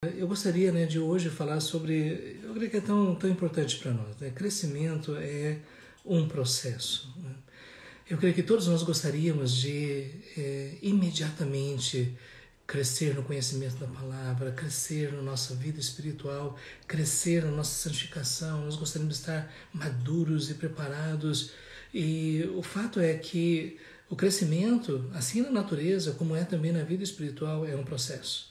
Eu gostaria né, de hoje falar sobre, eu creio que é tão, tão importante para nós. Né? Crescimento é um processo. Né? Eu creio que todos nós gostaríamos de é, imediatamente crescer no conhecimento da palavra, crescer na nossa vida espiritual, crescer na nossa santificação. Nós gostaríamos de estar maduros e preparados. E o fato é que o crescimento, assim na natureza como é também na vida espiritual, é um processo.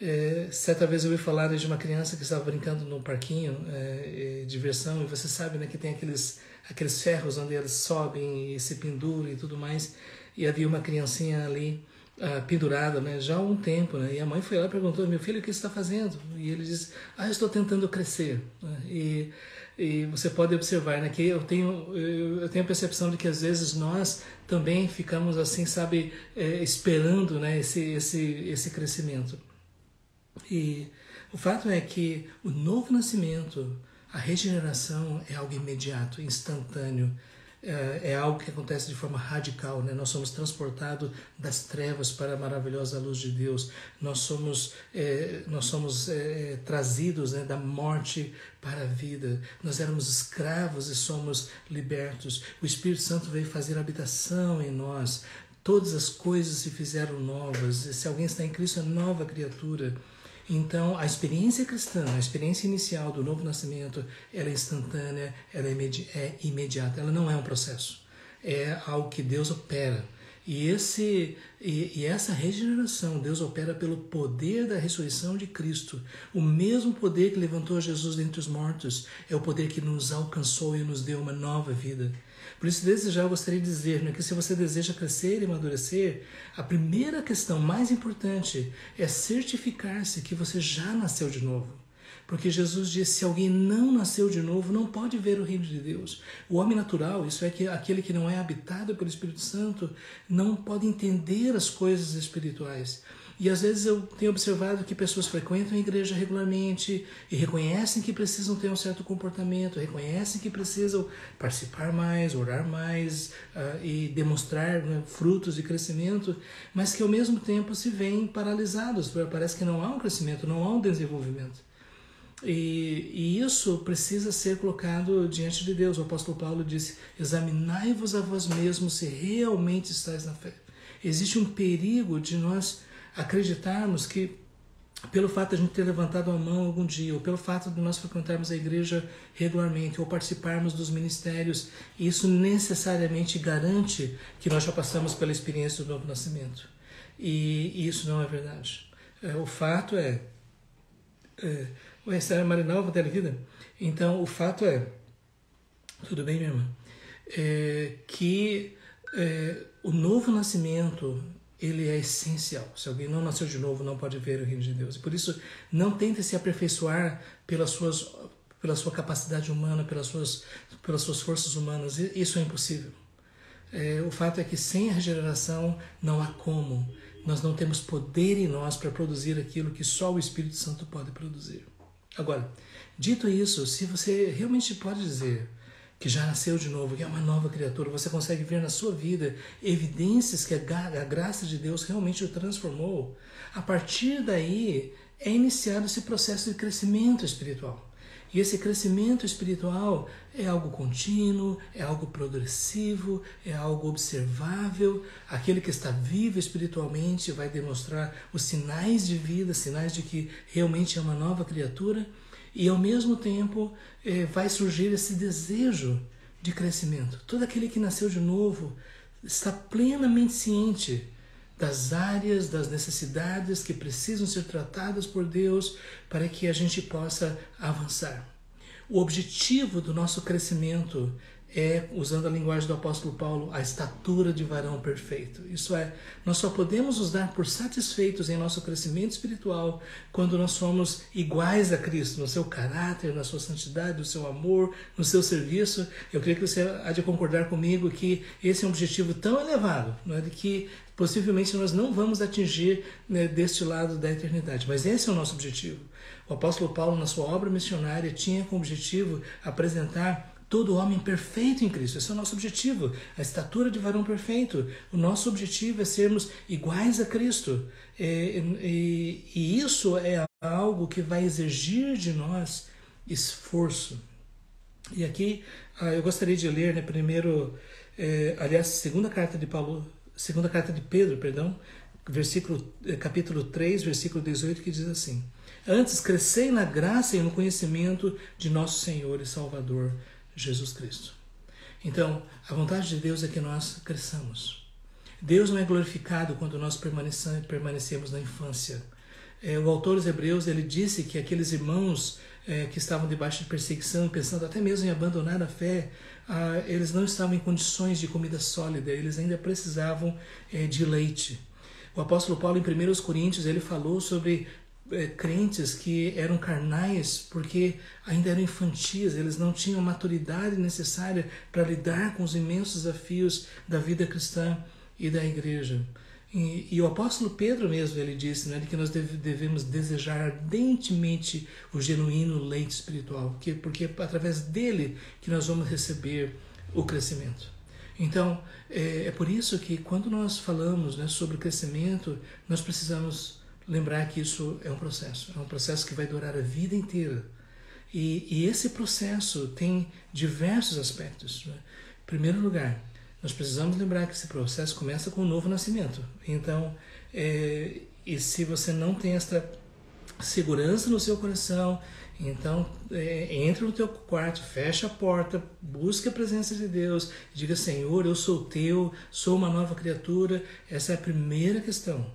É, certa vez eu ouvi falar de uma criança que estava brincando no parquinho é, é, diversão e você sabe né, que tem aqueles aqueles ferros onde eles sobem e se penduram e tudo mais e havia uma criancinha ali uh, pendurada né, já há um tempo né, e a mãe foi lá e perguntou meu filho o que está fazendo? E ele disse ah estou tentando crescer. Né, e e você pode observar né, que eu tenho eu tenho a percepção de que às vezes nós também ficamos assim sabe é, esperando né esse esse esse crescimento e o fato é que o novo nascimento, a regeneração é algo imediato, instantâneo, é, é algo que acontece de forma radical, né? Nós somos transportados das trevas para a maravilhosa luz de Deus. Nós somos, é, nós somos é, trazidos né, da morte para a vida. Nós éramos escravos e somos libertos. O Espírito Santo veio fazer habitação em nós. Todas as coisas se fizeram novas. Se alguém está em Cristo, é nova criatura. Então, a experiência cristã, a experiência inicial do novo nascimento, ela é instantânea, ela é, é imediata, ela não é um processo. É algo que Deus opera. E, esse, e, e, essa regeneração, Deus opera pelo poder da ressurreição de Cristo. O mesmo poder que levantou Jesus dentre os mortos é o poder que nos alcançou e nos deu uma nova vida. Por isso, desde já eu gostaria de dizer né, que se você deseja crescer e amadurecer, a primeira questão mais importante é certificar-se que você já nasceu de novo. Porque Jesus disse: se alguém não nasceu de novo, não pode ver o reino de Deus. O homem natural, isso é que aquele que não é habitado pelo Espírito Santo, não pode entender as coisas espirituais. E às vezes eu tenho observado que pessoas frequentam a igreja regularmente e reconhecem que precisam ter um certo comportamento, reconhecem que precisam participar mais, orar mais uh, e demonstrar né, frutos de crescimento, mas que ao mesmo tempo se veem paralisados. Parece que não há um crescimento, não há um desenvolvimento. E, e, isso precisa ser colocado diante de Deus. O apóstolo Paulo disse: Examinai-vos a vós mesmos se realmente estáis na fé. Existe um perigo de nós acreditarmos que pelo fato de a gente ter levantado a mão algum dia, ou pelo fato de nós frequentarmos a igreja regularmente, ou participarmos dos ministérios, isso necessariamente garante que nós já passamos pela experiência do novo nascimento. E isso não é verdade. É, o fato é. é Oi, Sarah Marinalva, Televida? Então, o fato é. Tudo bem, minha irmã? É, que é, o novo nascimento ele é essencial. Se alguém não nasceu de novo, não pode ver o reino de Deus. E por isso, não tente se aperfeiçoar pelas suas, pela sua capacidade humana, pelas suas, pelas suas forças humanas. Isso é impossível. É, o fato é que sem a regeneração não há como. Nós não temos poder em nós para produzir aquilo que só o Espírito Santo pode produzir. Agora, dito isso, se você realmente pode dizer que já nasceu de novo, que é uma nova criatura, você consegue ver na sua vida evidências que a graça de Deus realmente o transformou. A partir daí é iniciado esse processo de crescimento espiritual. E esse crescimento espiritual é algo contínuo, é algo progressivo, é algo observável. Aquele que está vivo espiritualmente vai demonstrar os sinais de vida, sinais de que realmente é uma nova criatura e ao mesmo tempo eh, vai surgir esse desejo de crescimento. Todo aquele que nasceu de novo está plenamente ciente das áreas, das necessidades que precisam ser tratadas por Deus para que a gente possa avançar. O objetivo do nosso crescimento é, usando a linguagem do apóstolo Paulo, a estatura de varão perfeito. Isso é, nós só podemos nos dar por satisfeitos em nosso crescimento espiritual quando nós somos iguais a Cristo, no seu caráter, na sua santidade, no seu amor, no seu serviço. Eu creio que você há de concordar comigo que esse é um objetivo tão elevado, não é, de que possivelmente nós não vamos atingir né, deste lado da eternidade. Mas esse é o nosso objetivo. O apóstolo Paulo, na sua obra missionária, tinha como objetivo apresentar todo homem perfeito em Cristo. Esse é o nosso objetivo, a estatura de varão perfeito. O nosso objetivo é sermos iguais a Cristo. E, e, e isso é algo que vai exigir de nós esforço. E aqui ah, eu gostaria de ler, né, primeiro, eh, aliás, segunda carta de Paulo, segunda carta de Pedro, perdão, versículo, eh, capítulo 3, versículo 18, que diz assim: Antes crescei na graça e no conhecimento de nosso Senhor e Salvador Jesus Cristo. Então, a vontade de Deus é que nós cresçamos. Deus não é glorificado quando nós permanecemos na infância. É, o autor dos Hebreus ele disse que aqueles irmãos é, que estavam debaixo de perseguição, pensando até mesmo em abandonar a fé, ah, eles não estavam em condições de comida sólida, eles ainda precisavam é, de leite. O apóstolo Paulo, em 1 Coríntios, ele falou sobre crentes que eram carnais porque ainda eram infantis, eles não tinham a maturidade necessária para lidar com os imensos desafios da vida cristã e da igreja. E, e, o apóstolo Pedro mesmo ele disse né, que nós deve, devemos desejar ardentemente o genuíno leite espiritual, que, porque é através dele que nós vamos receber o crescimento. Então, é, é por isso que quando nós falamos né, sobre o crescimento, nós precisamos lembrar que isso é um processo, é um processo que vai durar a vida inteira. E, e esse processo tem diversos aspectos. Né? Em primeiro lugar, nós precisamos lembrar que esse processo começa com o novo nascimento. Então, é, e se você não tem esta segurança no seu coração, então é, entre no teu quarto, fecha a porta, busque a presença de Deus, diga Senhor, eu sou teu, sou uma nova criatura. Essa é a primeira questão.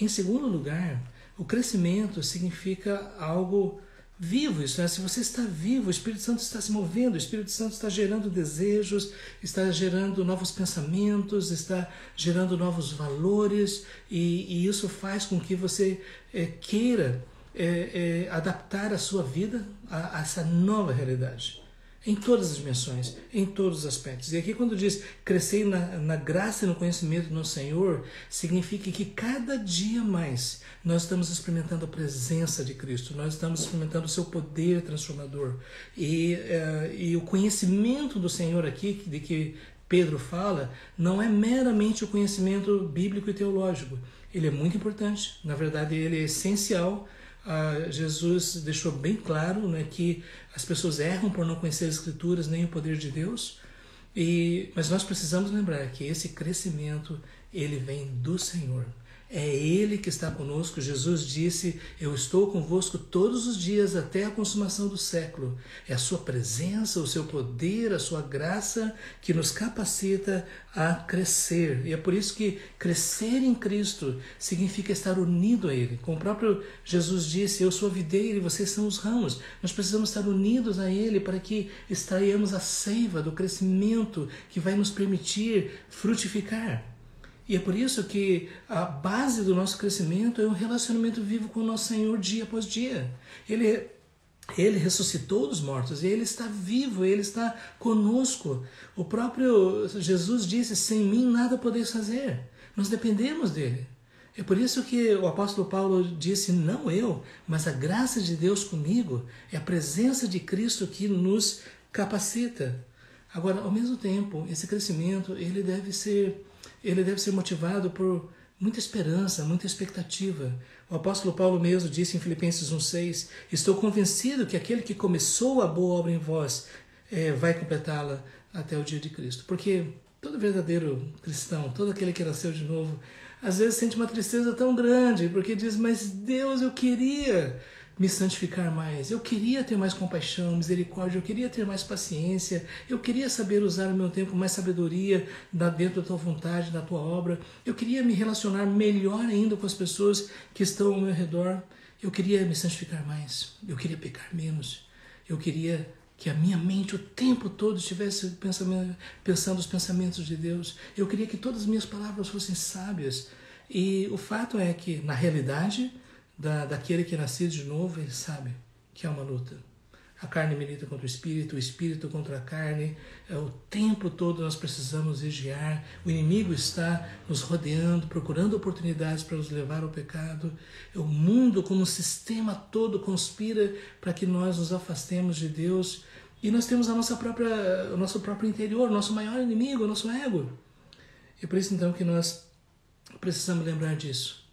Em segundo lugar, o crescimento significa algo vivo, isso é, se você está vivo, o Espírito Santo está se movendo, o Espírito Santo está gerando desejos, está gerando novos pensamentos, está gerando novos valores, e, e isso faz com que você é, queira é, adaptar a sua vida a, a essa nova realidade em todas as dimensões, em todos os aspectos. E aqui, quando diz crescer na, na graça e no conhecimento do Senhor, significa que cada dia mais nós estamos experimentando a presença de Cristo, nós estamos experimentando o seu poder transformador. E, uh, e o conhecimento do Senhor aqui, de que Pedro fala, não é meramente o conhecimento bíblico e teológico. Ele é muito importante, na verdade, ele é essencial ah, Jesus deixou bem claro né, que as pessoas erram por não conhecer as Escrituras nem o poder de Deus, e, mas nós precisamos lembrar que esse crescimento ele vem do Senhor. É Ele que está conosco. Jesus disse: Eu estou convosco todos os dias até a consumação do século. É a Sua presença, o seu poder, a Sua graça que nos capacita a crescer. E é por isso que crescer em Cristo significa estar unido a Ele. Como o próprio Jesus disse: Eu sou a videira e vocês são os ramos. Nós precisamos estar unidos a Ele para que extraiamos a seiva do crescimento que vai nos permitir frutificar. E é por isso que a base do nosso crescimento é um relacionamento vivo com o nosso Senhor dia após dia. Ele, ele ressuscitou dos mortos e ele está vivo, ele está conosco. O próprio Jesus disse: Sem mim nada podeis fazer. Nós dependemos dele. É por isso que o apóstolo Paulo disse: Não eu, mas a graça de Deus comigo. É a presença de Cristo que nos capacita. Agora, ao mesmo tempo, esse crescimento ele deve ser ele deve ser motivado por muita esperança, muita expectativa. O apóstolo Paulo mesmo disse em Filipenses 1,6: Estou convencido que aquele que começou a boa obra em vós é, vai completá-la até o dia de Cristo. Porque todo verdadeiro cristão, todo aquele que nasceu de novo, às vezes sente uma tristeza tão grande, porque diz: Mas Deus, eu queria me santificar mais. Eu queria ter mais compaixão, misericórdia, eu queria ter mais paciência, eu queria saber usar o meu tempo com mais sabedoria dentro da tua vontade, da tua obra. Eu queria me relacionar melhor ainda com as pessoas que estão ao meu redor. Eu queria me santificar mais, eu queria pecar menos. Eu queria que a minha mente o tempo todo estivesse pensando os pensamentos de Deus. Eu queria que todas as minhas palavras fossem sábias. E o fato é que, na realidade, da, daquele que é nascido de novo, ele sabe que é uma luta. A carne milita contra o espírito, o espírito contra a carne. É, o tempo todo nós precisamos vigiar. O inimigo está nos rodeando, procurando oportunidades para nos levar ao pecado. O mundo, como um sistema todo, conspira para que nós nos afastemos de Deus. E nós temos a nossa própria, o nosso próprio interior, nosso maior inimigo, o nosso ego. É por isso então que nós precisamos lembrar disso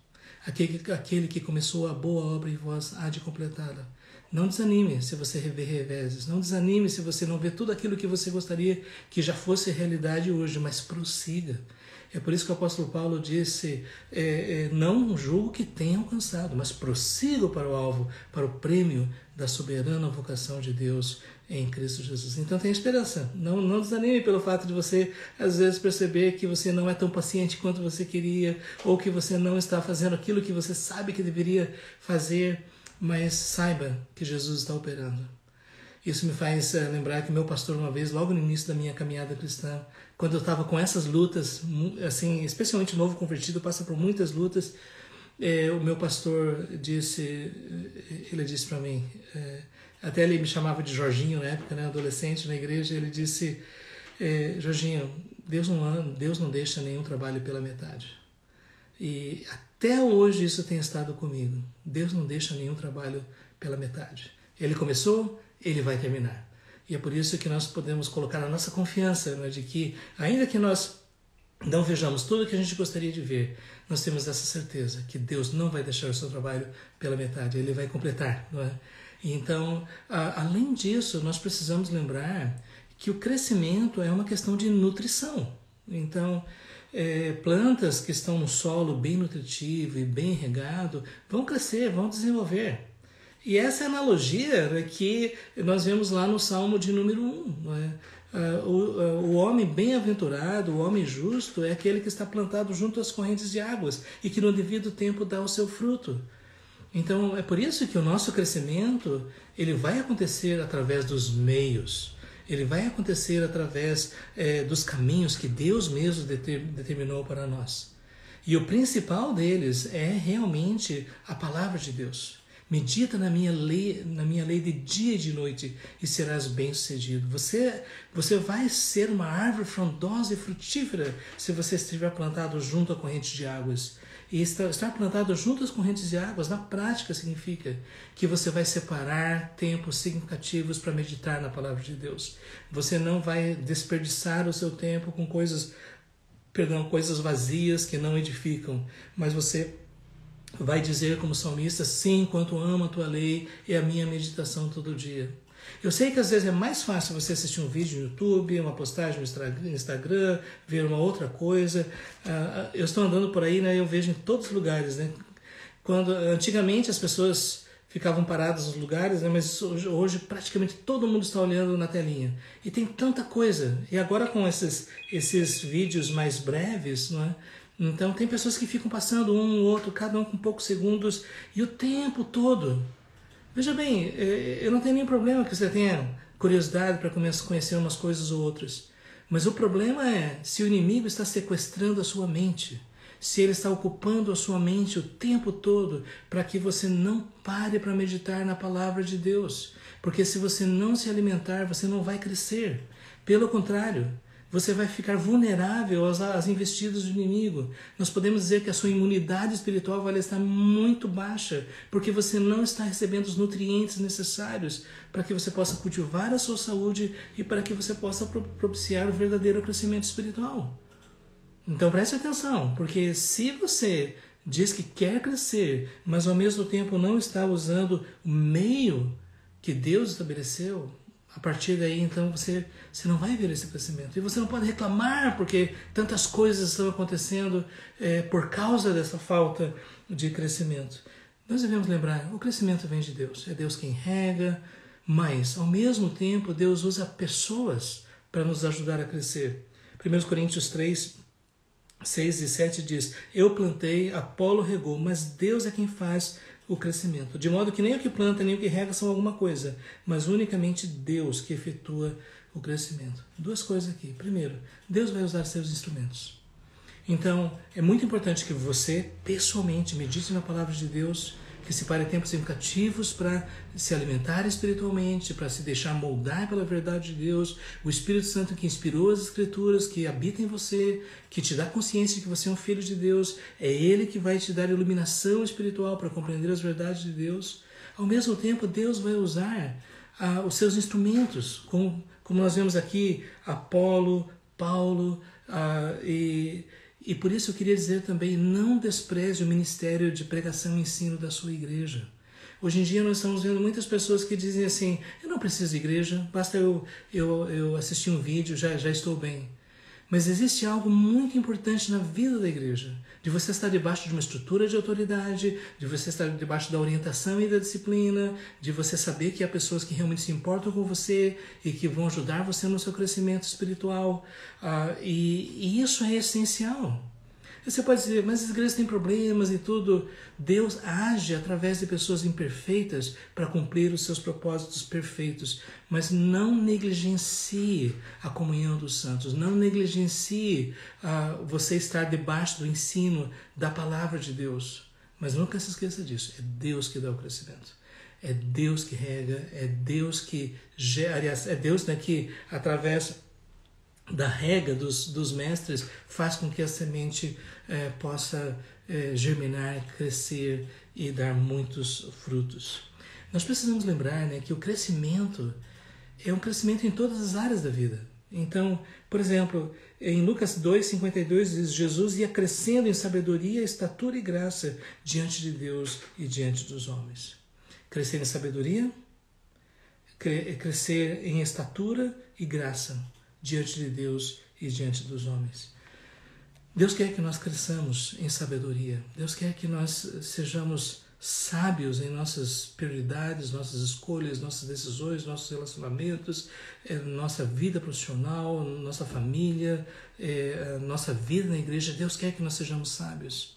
Aquele, aquele que começou a boa obra em vós há de completá-la. Não desanime se você rever reveses. Não desanime se você não vê tudo aquilo que você gostaria que já fosse realidade hoje, mas prossiga. É por isso que o apóstolo Paulo disse: é, é, não julgo que tenha alcançado, mas prossigo para o alvo, para o prêmio da soberana vocação de Deus em Cristo Jesus. Então tem esperança. Não, não desanime pelo fato de você, às vezes, perceber que você não é tão paciente quanto você queria, ou que você não está fazendo aquilo que você sabe que deveria fazer mas saiba que Jesus está operando. Isso me faz uh, lembrar que meu pastor uma vez, logo no início da minha caminhada cristã, quando eu estava com essas lutas, assim, especialmente novo convertido, passa por muitas lutas, eh, o meu pastor disse, eh, ele disse para mim, eh, até ele me chamava de Jorginho na época, né, adolescente na igreja, ele disse, Jorginho, Deus não, Deus não deixa nenhum trabalho pela metade. E até hoje isso tem estado comigo. Deus não deixa nenhum trabalho pela metade. Ele começou, ele vai terminar. E é por isso que nós podemos colocar a nossa confiança né, de que, ainda que nós não vejamos tudo o que a gente gostaria de ver, nós temos essa certeza que Deus não vai deixar o seu trabalho pela metade, ele vai completar, não é? Então, a, além disso, nós precisamos lembrar que o crescimento é uma questão de nutrição. Então, é, plantas que estão no solo bem nutritivo e bem regado vão crescer, vão desenvolver. E essa é analogia né, que nós vemos lá no Salmo de número 1. Né? Uh, o, uh, o homem bem-aventurado, o homem justo, é aquele que está plantado junto às correntes de águas e que no devido tempo dá o seu fruto. Então é por isso que o nosso crescimento ele vai acontecer através dos meios ele vai acontecer através é, dos caminhos que Deus mesmo determinou para nós. E o principal deles é realmente a palavra de Deus. Medita na minha lei, na minha lei de dia e de noite e serás bem-sucedido. Você, você vai ser uma árvore frondosa e frutífera se você estiver plantado junto à corrente de águas. E estar plantado junto às correntes de águas, na prática, significa que você vai separar tempos significativos para meditar na palavra de Deus. Você não vai desperdiçar o seu tempo com coisas, perdão, coisas vazias que não edificam, mas você vai dizer como salmista, sim, quanto amo a tua lei e a minha meditação todo dia. Eu sei que às vezes é mais fácil você assistir um vídeo no YouTube, uma postagem no Instagram, ver uma outra coisa. Ah, ah, eu estou andando por aí, né? Eu vejo em todos os lugares, né? Quando antigamente as pessoas ficavam paradas nos lugares, né? Mas hoje, hoje praticamente todo mundo está olhando na telinha e tem tanta coisa. E agora com esses esses vídeos mais breves, não é? Então tem pessoas que ficam passando um ou outro, cada um com poucos segundos e o tempo todo Veja bem, é, eu não tenho nenhum problema que você tenha curiosidade para conhecer umas coisas ou outras. Mas o problema é se o inimigo está sequestrando a sua mente, se ele está ocupando a sua mente o tempo todo para que você não pare para meditar na palavra de Deus. Porque se você não se alimentar, você não vai crescer. Pelo contrário, você vai ficar vulnerável às, investidas do inimigo. Nós podemos dizer que a sua imunidade espiritual vai estar muito baixa, porque você não está recebendo os nutrientes necessários para que você possa cultivar a sua saúde e para que você possa propiciar o verdadeiro crescimento espiritual. Então preste atenção, porque se você diz que quer crescer, mas ao mesmo tempo não está usando o meio que Deus estabeleceu, a partir daí, então, você, você não vai ver esse crescimento. E você não pode reclamar porque tantas coisas estão acontecendo é, por causa dessa falta de crescimento. Nós devemos lembrar: o crescimento vem de Deus. É Deus quem rega, mas, ao mesmo tempo, Deus usa pessoas para nos ajudar a crescer. 1 Coríntios 3, 6 e 7 diz: Eu plantei, Apolo regou, mas Deus é quem faz o crescimento. De modo que nem o que planta nem o que rega são alguma coisa, mas unicamente Deus que efetua o crescimento. Duas coisas aqui. Primeiro, Deus vai usar seus instrumentos. Então, é muito importante que você, pessoalmente, medite na palavra de Deus que separe tempos significativos para se alimentar espiritualmente, para se deixar moldar pela verdade de Deus, o Espírito Santo que inspirou as Escrituras, que habita em você, que te dá consciência de que você é um filho de Deus, é Ele que vai te dar iluminação espiritual para compreender as verdades de Deus. Ao mesmo tempo, Deus vai usar ah, os seus instrumentos, como, como nós vemos aqui, Apolo, Paulo, ah, e E por isso eu queria dizer também: não despreze o ministério de pregação e ensino da sua igreja. Hoje em dia nós estamos vendo muitas pessoas que dizem assim: eu não preciso de igreja, basta eu, eu, eu assistir um vídeo, já, já estou bem. Mas existe algo muito importante na vida da igreja, de você estar debaixo de uma estrutura de autoridade, de você estar debaixo da orientação e da disciplina, de você saber que há pessoas que realmente se importam com você e que vão ajudar você no seu crescimento espiritual. Uh, e, e isso é essencial. Você pode dizer, mas as igrejas têm problemas e tudo. Deus age através de pessoas imperfeitas para cumprir os seus propósitos perfeitos. Mas não negligencie a comunhão dos santos, não negligencie uh, você estar debaixo do ensino da palavra de Deus. Mas nunca se esqueça disso: é Deus que dá o crescimento. É Deus que rega, é Deus que gera, é Deus né, que através da rega dos, dos mestres faz com que a semente é, possa é, germinar, crescer e dar muitos frutos. Nós precisamos lembrar né, que o crescimento é um crescimento em todas as áreas da vida. Então, por exemplo, em Lucas 2,52 diz: Jesus ia crescendo em sabedoria, estatura e graça diante de Deus e diante dos homens. Crescer em sabedoria, crescer em estatura e graça diante de Deus e diante dos homens. Deus quer que nós cresçamos em sabedoria. Deus quer que nós sejamos sábios em nossas prioridades, nossas escolhas, nossas decisões, nossos relacionamentos, eh, nossa vida profissional, nossa família, eh, nossa vida na igreja. Deus quer que nós sejamos sábios.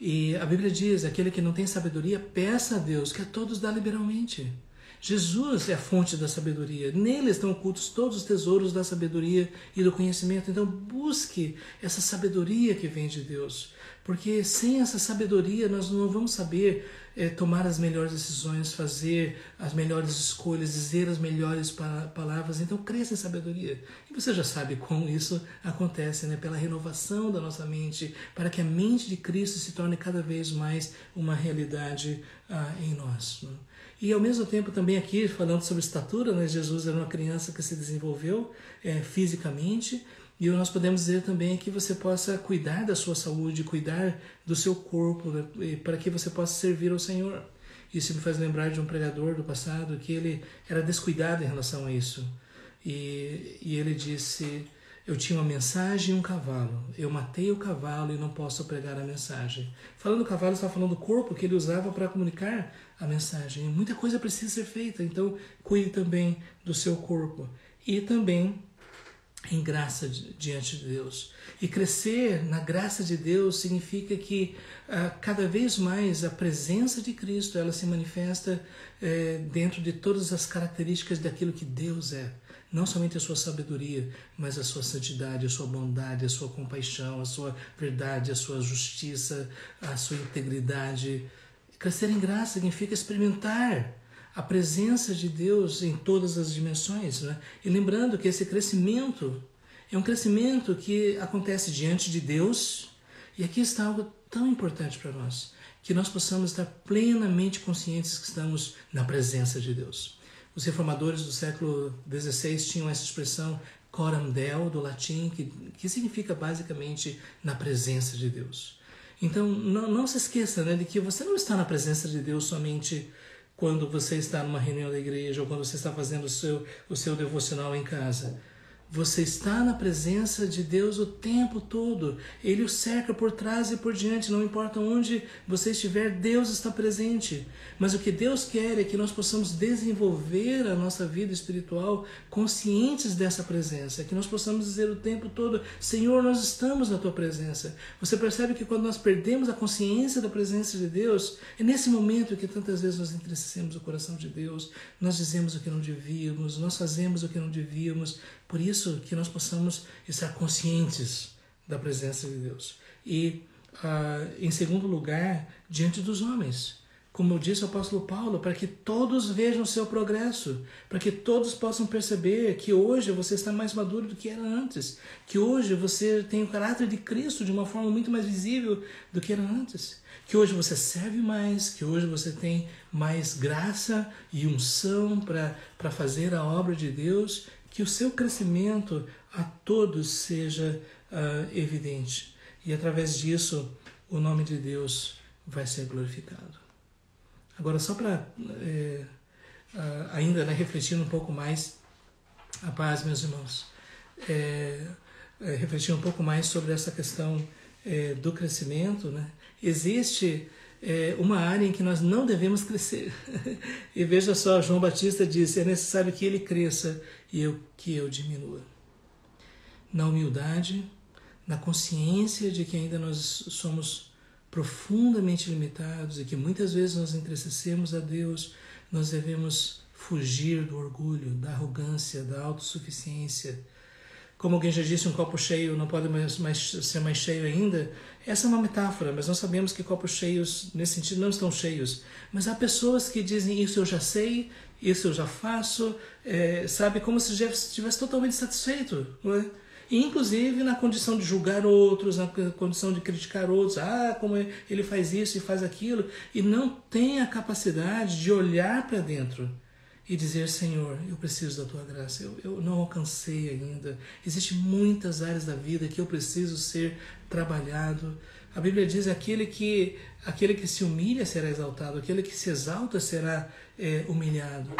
E a Bíblia diz: aquele que não tem sabedoria, peça a Deus, que a todos dá liberalmente. Jesus é a fonte da sabedoria. Nele estão ocultos todos os tesouros da sabedoria e do conhecimento. Então, busque essa sabedoria que vem de Deus. Porque sem essa sabedoria, nós não vamos saber é, tomar as melhores decisões, fazer as melhores escolhas, dizer as melhores palavras. Então, cresça em sabedoria. E você já sabe como isso acontece, né? Pela renovação da nossa mente, para que a mente de Cristo se torne cada vez mais uma realidade ah, em nós. Né? E ao mesmo tempo também aqui falando sobre estatura, né? Jesus era uma criança que se desenvolveu é, fisicamente e nós podemos dizer também que você possa cuidar da sua saúde, cuidar do seu corpo, né? para que você possa servir ao Senhor. Isso me faz lembrar de um pregador do passado que ele era descuidado em relação a isso. E, e ele disse: Eu tinha uma mensagem e um cavalo. Eu matei o cavalo e não posso pregar a mensagem. Falando do cavalo, estava falando do corpo que ele usava para comunicar a mensagem. muita coisa precisa ser feita, então cuide também do seu corpo. E também em graça diante de Deus. E crescer na graça de Deus significa que uh, cada vez mais a presença de Cristo ela se manifesta uh, dentro de todas as características daquilo que Deus é. Não somente a sua sabedoria, mas a sua santidade, a sua bondade, a sua compaixão, a sua verdade, a sua justiça, a sua integridade, Crescer em graça significa experimentar a presença de Deus em todas as dimensões. Né? E lembrando que esse crescimento é um crescimento que acontece diante de Deus. E aqui está algo tão importante para nós: que nós possamos estar plenamente conscientes que estamos na presença de Deus. Os reformadores do século XVI tinham essa expressão coram deo, do latim, que, que significa basicamente na presença de Deus. Então, não, não se esqueça né, de que você não está na presença de Deus somente quando você está numa reunião da igreja ou quando você está fazendo o seu, o seu devocional em casa. Você está na presença de Deus o tempo todo. Ele o cerca por trás e por diante, não importa onde você estiver, Deus está presente. Mas o que Deus quer é que nós possamos desenvolver a nossa vida espiritual conscientes dessa presença, que nós possamos dizer o tempo todo: Senhor, nós estamos na tua presença. Você percebe que quando nós perdemos a consciência da presença de Deus, é nesse momento que tantas vezes nós entristecemos o coração de Deus, nós dizemos o que não devíamos, nós fazemos o que não devíamos por isso que nós possamos estar conscientes da presença de Deus. E, uh, em segundo lugar, diante dos homens. Como disse o apóstolo Paulo, para que todos vejam o seu progresso, para que todos possam perceber que hoje você está mais maduro do que era antes, que hoje você tem o caráter de Cristo de uma forma muito mais visível do que era antes, que hoje você serve mais, que hoje você tem mais graça e unção para fazer a obra de Deus que o seu crescimento a todos seja uh, evidente. E através disso, o nome de Deus vai ser glorificado. Agora, só para uh, ainda né, refletir um pouco mais, a paz, meus irmãos, é, é, refletir um pouco mais sobre essa questão é, do crescimento, né? existe uma área em que nós não devemos crescer. e veja só, João Batista disse: é necessário que ele cresça e eu que eu diminua. Na humildade, na consciência de que ainda nós somos profundamente limitados e que muitas vezes nós entristecemos a Deus, nós devemos fugir do orgulho, da arrogância, da autossuficiência. Como alguém já disse, um copo cheio não pode mais, mais, ser mais cheio ainda. Essa é uma metáfora, mas nós sabemos que copos cheios, nesse sentido, não estão cheios. Mas há pessoas que dizem: Isso eu já sei, isso eu já faço, é, sabe, como se já estivesse totalmente satisfeito. Não é? Inclusive na condição de julgar outros, na condição de criticar outros, ah, como ele faz isso e faz aquilo, e não tem a capacidade de olhar para dentro e dizer, Senhor, eu preciso da tua graça, eu, eu não alcancei ainda. Existem muitas áreas da vida que eu preciso ser trabalhado. A Bíblia diz aquele que aquele que se humilha será exaltado, aquele que se exalta será é, humilhado.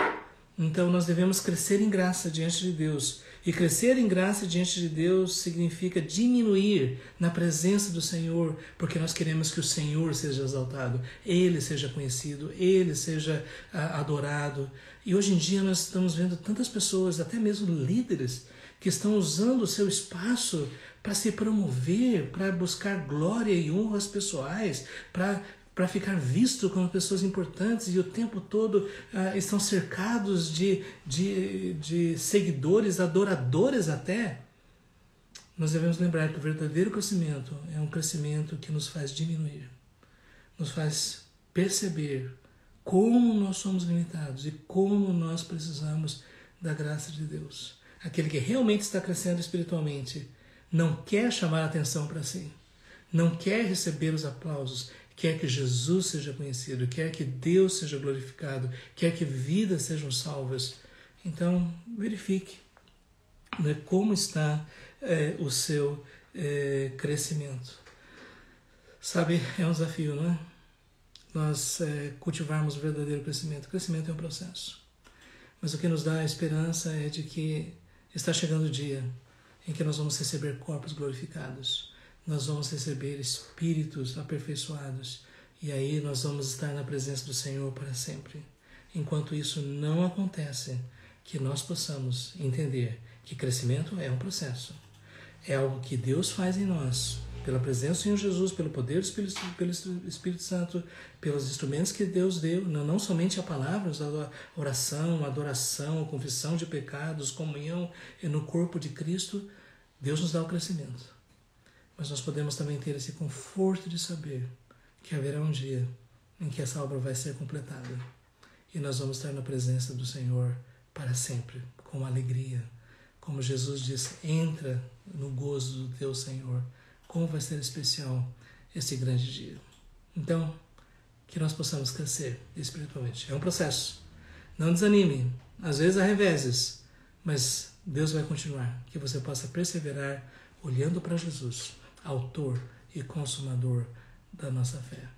Então nós devemos crescer em graça diante de Deus. E crescer em graça diante de Deus significa diminuir na presença do Senhor, porque nós queremos que o Senhor seja exaltado, Ele seja conhecido, Ele seja ah, adorado. E hoje em dia nós estamos vendo tantas pessoas, até mesmo líderes, que estão usando o seu espaço para se promover, para buscar glória e honras pessoais, para para ficar visto como pessoas importantes e o tempo todo ah, estão cercados de, de, de seguidores, adoradores até, nós devemos lembrar que o verdadeiro crescimento é um crescimento que nos faz diminuir, nos faz perceber como nós somos limitados e como nós precisamos da graça de Deus. Aquele que realmente está crescendo espiritualmente não quer chamar atenção para si, não quer receber os aplausos, quer que Jesus seja conhecido, quer que Deus seja glorificado, quer que vidas sejam salvas. Então, verifique né, como está é, o seu é, crescimento. Sabe, é um desafio, não é? Nós é, cultivarmos o verdadeiro crescimento. O crescimento é um processo. Mas o que nos dá a esperança é de que está chegando o dia em que nós vamos receber corpos glorificados nós vamos receber espíritos aperfeiçoados e aí nós vamos estar na presença do Senhor para sempre. Enquanto isso não acontece, que nós possamos entender que crescimento é um processo. É algo que Deus faz em nós, pela presença do Senhor Jesus, pelo poder do Espírito, pelo Espírito Santo, pelos instrumentos que Deus deu, não, não somente a palavra, a oração, a adoração, a confissão de pecados, comunhão no corpo de Cristo, Deus nos dá o crescimento. Mas nós podemos também ter esse conforto de saber que haverá um dia em que essa obra vai ser completada e nós vamos estar na presença do Senhor para sempre, com alegria. Como Jesus disse, entra no gozo do teu Senhor. Como vai ser especial esse grande dia. Então, que nós possamos crescer espiritualmente. É um processo. Não desanime. Às vezes há reveses, mas Deus vai continuar. Que você possa perseverar olhando para Jesus autor e consumador da nossa fé.